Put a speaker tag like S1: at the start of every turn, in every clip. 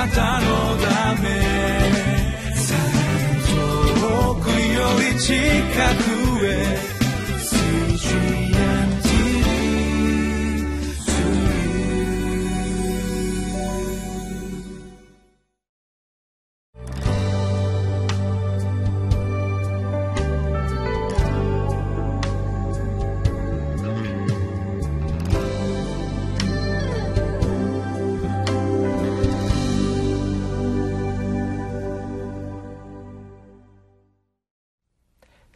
S1: なたのため。遠くより近く。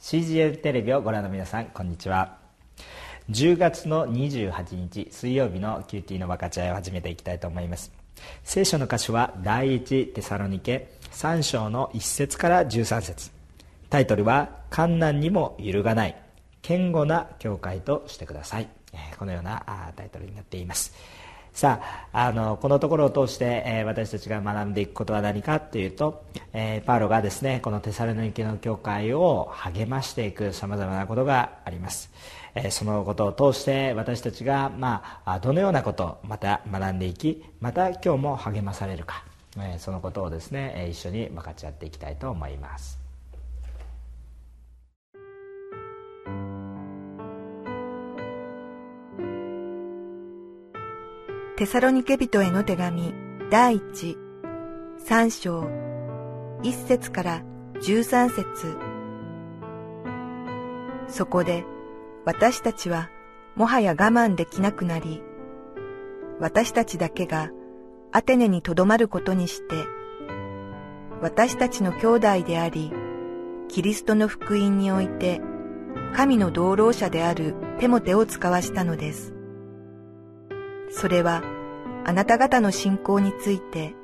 S2: CGL テレビ」をご覧の皆さんこんにちは。10月の28日水曜日の QT の分かち合いを始めていきたいと思います。聖書の箇所は第一テサロニケ3章の1節から13節。タイトルは「観難にも揺るがない堅固な教会としてください」このようなタイトルになっています。さああのこのところを通して、えー、私たちが学んでいくことは何かというと、えー、パウロがですねこのテサロニケの教会を励ましていくさまざまなことがあります、えー、そのことを通して私たちが、まあ、どのようなことをまた学んでいきまた今日も励まされるか、えそのことをですね一緒に分かち合っていきたいと思います。
S3: テサロニケ人への手紙第一。三章。一節から十三節。そこで私たちはもはや我慢できなくなり私たちだけがアテネにとどまることにして私たちの兄弟でありキリストの福音において神の同労者であるテモテを使わしたのです。それはあなた方の信仰について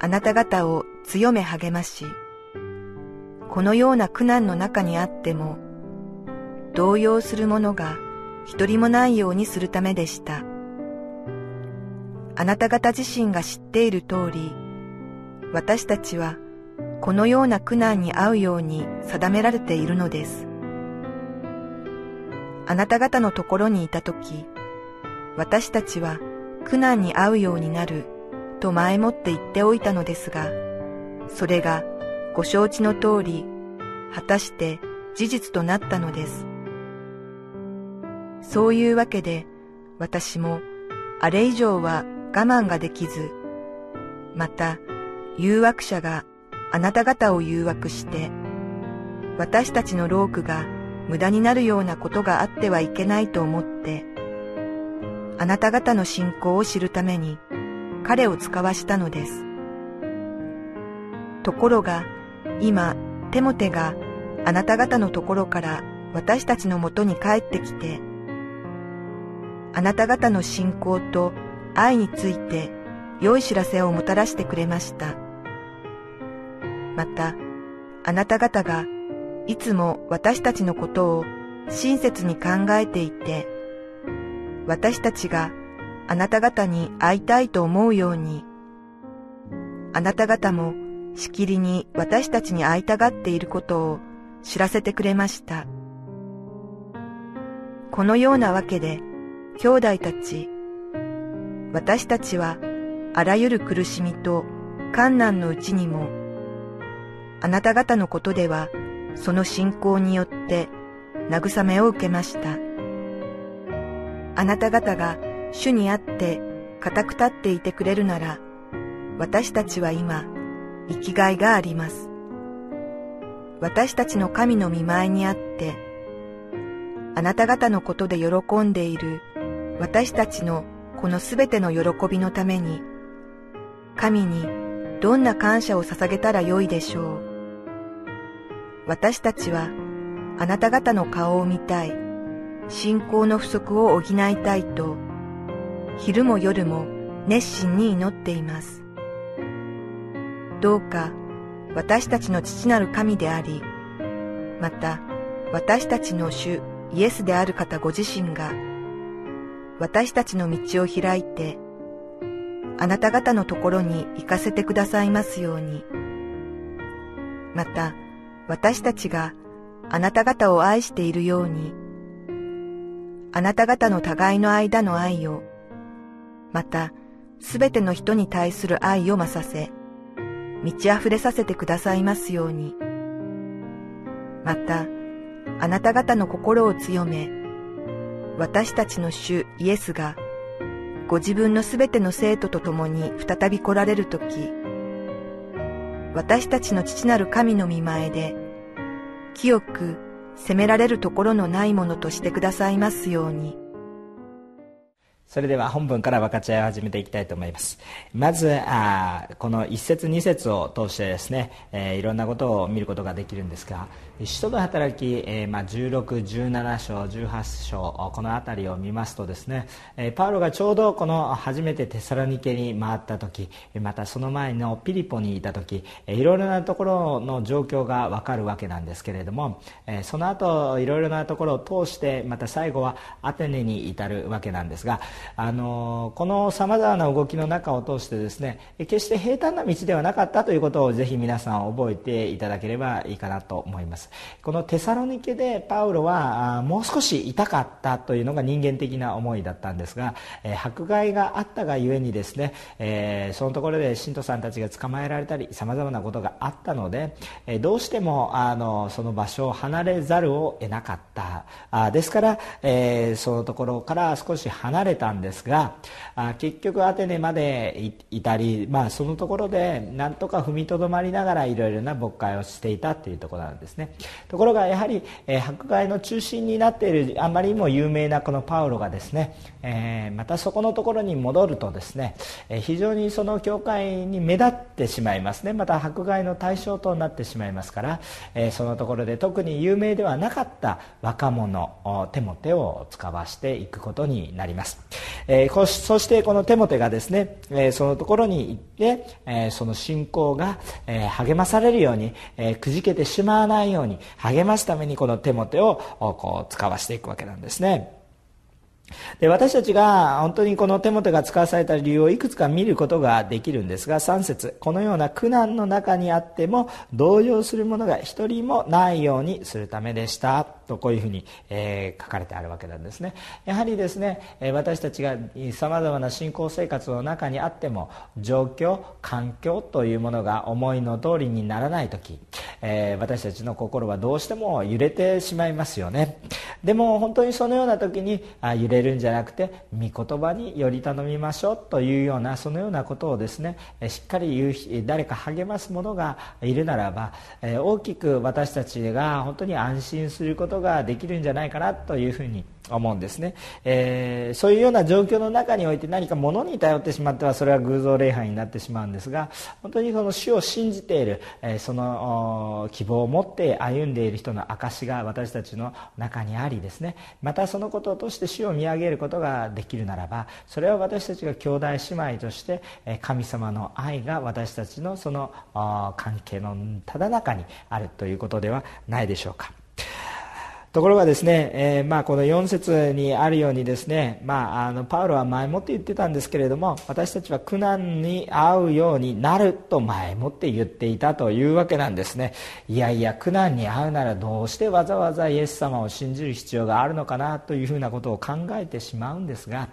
S3: あなた方を強め励ましこのような苦難の中にあっても動揺する者が一人もないようにするためでした。あなた方自身が知っている通り私たちはこのような苦難に遭うように定められているのです。あなた方のところにいたとき私たちは苦難に遭うようになると前もって言っておいたのですが、それがご承知の通り、果たして事実となったのです。そういうわけで、私もあれ以上は我慢ができず、また誘惑者があなた方を誘惑して、私たちの労苦が無駄になるようなことがあってはいけないと思って、あなた方の信仰を知るために彼を使わしたのです。ところが今テモテがあなた方のところから私たちのもとに帰ってきてあなた方の信仰と愛について良い知らせをもたらしてくれました。またあなた方がいつも私たちのことを親切に考えていて私たちがあなた方に会いたいと思うように、あなた方もしきりに私たちに会いたがっていることを知らせてくれました。このようなわけで、兄弟たち、私たちはあらゆる苦しみと困難のうちにも、あなた方のことではその信仰によって慰めを受けました。あなた方が主にあって固く立っていてくれるなら、私たちは今、生きがいがあります。私たちの神の見舞いにあって、あなた方のことで喜んでいる私たちのこのすべての喜びのために、神にどんな感謝を捧げたらよいでしょう。私たちはあなた方の顔を見たい。信仰の不足を補いたいと、昼も夜も熱心に祈っています。どうか私たちの父なる神であり、また私たちの主イエスである方ご自身が、私たちの道を開いて、あなた方のところに行かせてくださいますように。また、私たちがあなた方を愛しているように、あなた方の互いの間の愛を、またすべての人に対する愛を増させ、満ち溢れさせてくださいますように。また、あなた方の心を強め、私たちの主イエスが、ご自分のすべての生徒と共に再び来られるとき、私たちの父なる神の見前で、清く責められるところのないものとしてくださいますように。
S2: それでは本文から分かち合いを始めていきたいと思いますまずあこの1節2節を通してですね、えー、いろんなことを見ることができるんですが使徒の働き、えーまあ、16、17章、18章この辺りを見ますとですね、えー、パウロがちょうどこの初めてテサロニケに回った時またその前のピリポにいた時いろいろなところの状況が分かるわけなんですけれども、えー、その後いろいろなところを通してまた最後はアテネに至るわけなんですがあのこのさまざまな動きの中を通してですね決して平坦な道ではなかったということをぜひ皆さん覚えていただければいいかなと思います。このテサロニケでパウロはもう少し痛かったというのが人間的な思いだったんですが迫害があったがゆえにですね、え、そのところで信徒さんたちが捕まえられたりさまざまなことがあったのでどうしてもあのその場所を離れざるを得なかった。あですから、え、そのところから少し離れたんですがあ結局アテネまでいたり、まあ、そのところでなんとか踏みとどまりながらいろいろな牧会をしていたというところなんですね。ところがやはり、えー、迫害の中心になっているあまりにも有名なこのパウロがですね、えー、またそこのところに戻るとですね、えー、非常にその教会に目立ってしまいますね。また迫害の対象となってしまいますから、え、そのところで特に有名ではなかった若者テモテを使わしていくことになります、え、そしてこのテモテがですね、え、そのところに行って、え、その信仰が、え、励まされるように、え、くじけてしまわないように励ますためにこの手も手をこう使わしていくわけなんですね。で私たちが本当にこの手元が使わされた理由をいくつか見ることができるんですが3節。このような苦難の中にあっても同情する者が一人もないようにするためでした。とこういうふうに、えー、書かれてあるわけなんですね。やはりですね私たちがさまざまな信仰生活の中にあっても状況環境というものが思いの通りにならない時、えー、私たちの心はどうしても揺れてしまいますよね。でも本当にそのような時にあ揺れるんじゃなくて御言葉により頼みましょうというようなそのようなことをですねしっかり言う誰か励ます者がいるならばえ大きく私たちが本当に安心することができるんじゃないかなというふうに思うんですね、えー、そういうような状況の中において何か物に頼ってしまってはそれは偶像礼拝になってしまうんですが本当にその主を信じている、えー、その希望を持って歩んでいる人の証が私たちの中にありですねまたそのこととして主を見上げることができるならばそれは私たちが兄弟姉妹として神様の愛が私たちのその関係のただ中にあるということではないでしょうか。ところがですね、えー、まあこの4節にあるようにですね、まあ、あのパウロは前もって言ってたんですけれども私たちは苦難に遭うようになると前もって言っていたというわけなんですね。いやいや苦難に遭うならどうしてわざわざイエス様を信じる必要があるのかなというふうなことを考えてしまうんですが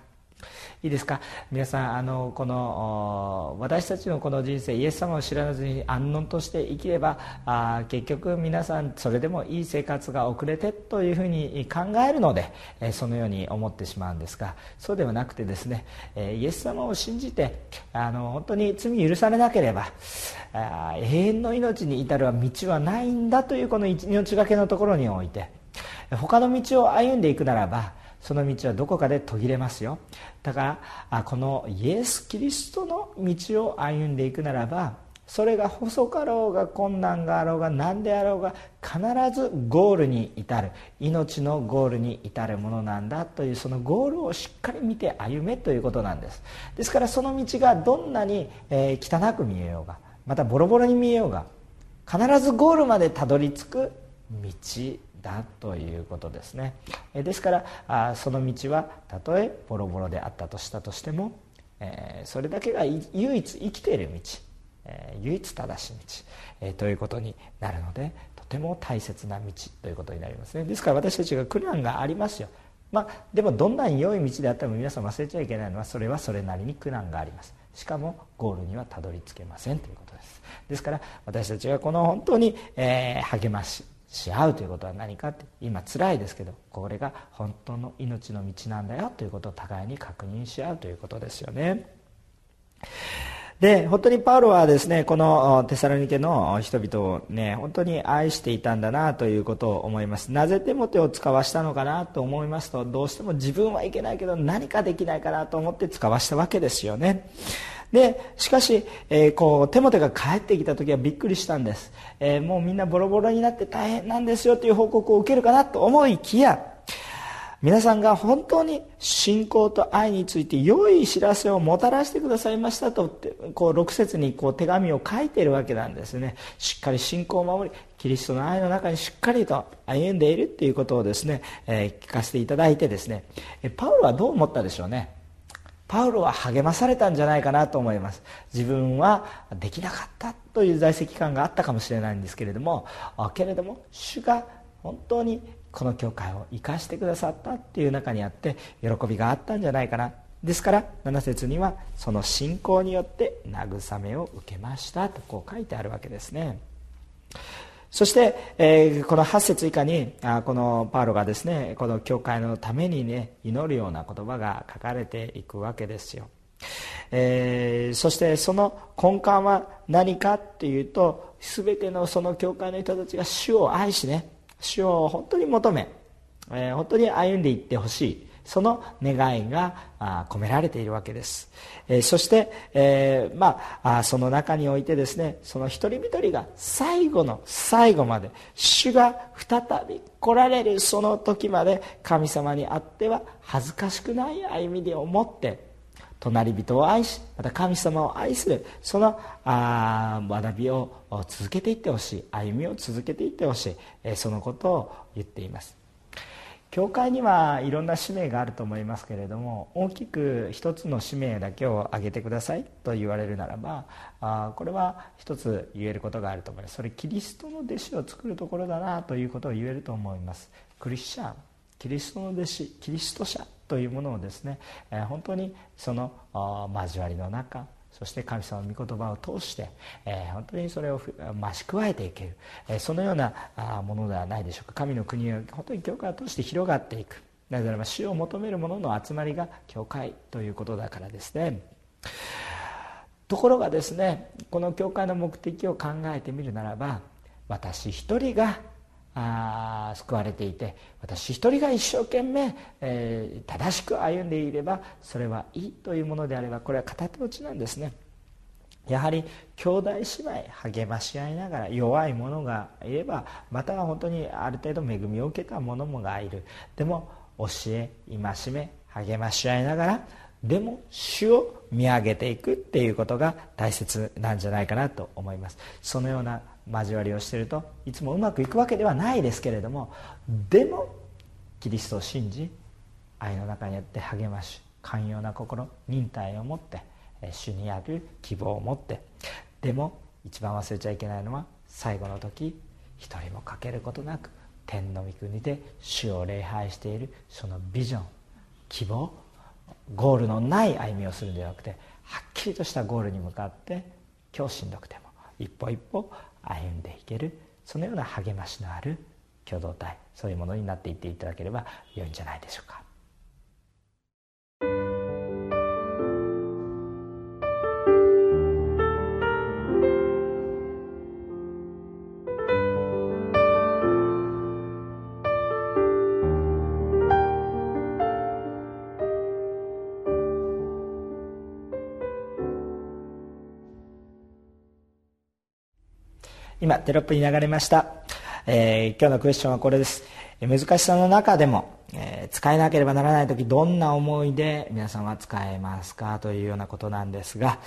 S2: いいですか？皆さんあのこの私たちのこの人生イエス様を知らずに安穏として生きればあ結局皆さんそれでもいい生活が遅れてというふうに考えるので、えそのように思ってしまうんですがそうではなくてですね、えイエス様を信じてあの本当に罪許されなければあ永遠の命に至るは道はないんだというこの命がけのところにおいて他の道を歩んでいくならばその道はどこかで途切れますよ。だからこのイエス・キリストの道を歩んでいくならばそれが細かろうが困難があろうが何であろうが必ずゴールに至る。命のゴールに至るものなんだというそのゴールをしっかり見て歩めということなんです。ですからその道がどんなに、え汚く見えようがまたボロボロに見えようが必ずゴールまでたどり着く道だということですね。ですからその道はたとえボロボロであったとしたとしても、それだけが唯一生きている道、唯一正しい道、ということになるのでとても大切な道ということになりますね。ですから私たちが苦難がありますよ。まあ、でもどんなに良い道であっても皆さん忘れちゃいけないのはそれはそれなりに苦難があります。しかもゴールにはたどり着けませんということです。ですから私たちがこの本当に、え、励ましし合うということは何かって今辛いですけどこれが本当の命の道なんだよということを互いに確認し合うということですよね。で本当にパウロはですねこのテサロニケの人々をね本当に愛していたんだなということを思います。なぜテモテを使わしたのかなと思いますとどうしても自分はいけないけど何かできないかなと思って使わしたわけですよね。でしかし、えー、こうテモテが帰ってきた時はびっくりしたんです、えー、もうみんなボロボロになって大変なんですよという報告を受けるかなと思いきや皆さんが本当に信仰と愛について良い知らせをもたらしてくださいましたとこう6節にこう手紙を書いているわけなんですね。しっかり信仰を守りキリストの愛の中にしっかりと歩んでいるっていうことをですね、えー、聞かせていただいてですね。パウロはどう思ったでしょうね。パウロは励まされたんじゃないかなと思います。自分はできなかったという在籍感があったかもしれないんですけれどもけれども主が本当にこの教会を生かしてくださったっていう中にあって喜びがあったんじゃないかな。ですから7節にはその信仰によって慰めを受けましたとこう書いてあるわけですね。そして、えー、この8節以下にあこのパウロがですねこの教会のためにね祈るような言葉が書かれていくわけですよ、えー、そしてその根幹は何かっていうと全てのその教会の人たちが主を愛しね主を本当に求め、えー、本当に歩んでいってほしい。その願いが込められているわけです、そして、えー、まあその中においてですねその一人一人が最後の最後まで主が再び来られるその時まで神様にあっては恥ずかしくない歩みでを持って隣人を愛しまた神様を愛するそのあ学びを続けていってほしい歩みを続けていってほしい、えそのことを言っています。教会にはいろんな使命があると思いますけれども大きく一つの使命だけを挙げてくださいと言われるならばあこれは一つ言えることがあると思います。それキリストの弟子を作るところだなということを言えると思います。クリスチャンキリストの弟子キリスト者というものをですね、え、本当にその交わりの中そして神様の御言葉を通して、えー、本当にそれを増し加えていける、えー、そのようなものではないでしょうか。神の国は本当に教会を通して広がっていく。なぜならば死を求める者の集まりが教会ということだからですね。ところがですねこの教会の目的を考えてみるならば私一人があ救われていて私一人が一生懸命、えー、正しく歩んでいればそれはいいというものであればこれは片手落ちなんですね。やはり兄弟姉妹励まし合いながら弱い者がいればまたは本当にある程度恵みを受けた者もがいる。でも教え戒め励まし合いながらでも主を見上げていくっていうことが大切なんじゃないかなと思います。そのような交わりをしているといつもうまくいくわけではないですけれどもでもキリストを信じ愛の中にあって励まし寛容な心忍耐を持って主にある希望を持ってでも一番忘れちゃいけないのは最後の時一人も欠けることなく天の御国で主を礼拝しているそのビジョン希望ゴールのない歩みをするんではなくてはっきりとしたゴールに向かって今日しんどくても一歩一歩歩んでいけるそのような励ましのある共同体そういうものになっていっていただければ良いんじゃないでしょうか。今テロップに流れました、えー、今日のクエスチョンはこれです。難しさの中でも、えー、使えなければならない時どんな思いで皆さんは使えますかというようなことなんですが、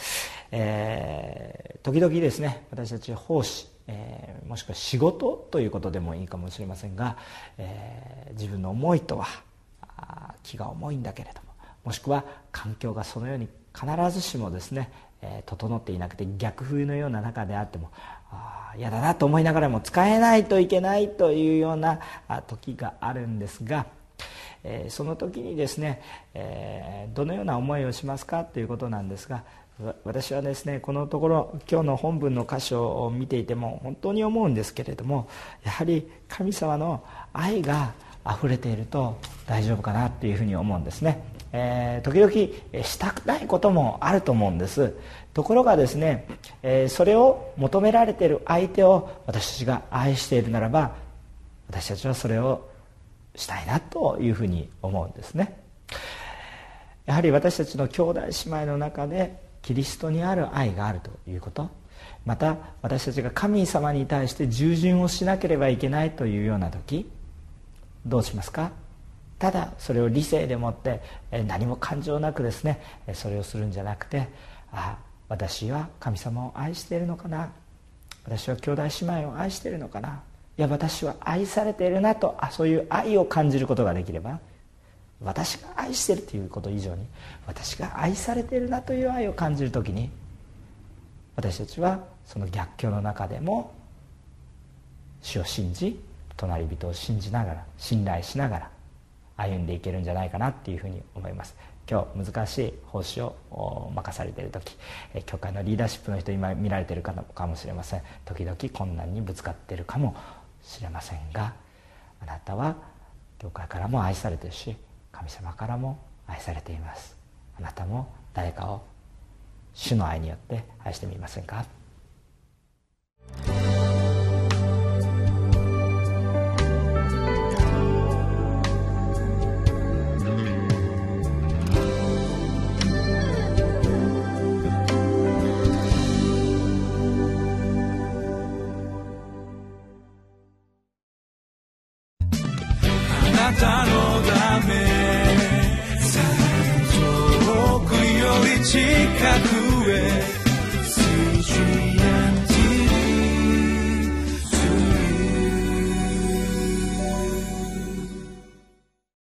S2: えー、時々ですね私たち奉仕えー、もしくは仕事ということでもいいかもしれませんが、えー、自分の思いとは気が重いんだけれどももしくは環境がそのように必ずしもですね、えー、整っていなくて逆風のような中であっても嫌だなと思いながらも使えないといけないというような時があるんですがえその時にですね、えどのような思いをしますかということなんですが私はですねこのところ今日の本文の箇所を見ていても本当に思うんですけれどもやはり神様の愛が溢れていると大丈夫かなっていうふうに思うんですね、えー、時々したくないこともあると思うんです。ところがですね、えー、それを求められている相手を私たちが愛しているならば私たちはそれをしたいなというふうに思うんですね。やはり私たちの兄弟姉妹の中でキリストにある愛があるということ。また私たちが神様に対して従順をしなければいけないというような時どうしますか？ただそれを理性でもって何も感情なくですねそれをするんじゃなくてあ私は神様を愛しているのかな私は兄弟姉妹を愛しているのかないや私は愛されているなとあそういう愛を感じることができれば私が愛しているということ以上に私が愛されているなという愛を感じる時に私たちはその逆境の中でも主を信じ隣人を信じながら信頼しながら歩んでいけるんじゃないかなっていうふうに思います。今日難しい奉仕を任されている時教会のリーダーシップの人今見られているかもしれません。時々困難にぶつかっているかもしれませんがあなたは教会からも愛されているし神様からも愛されています。あなたも誰かを主の愛によって愛してみませんか？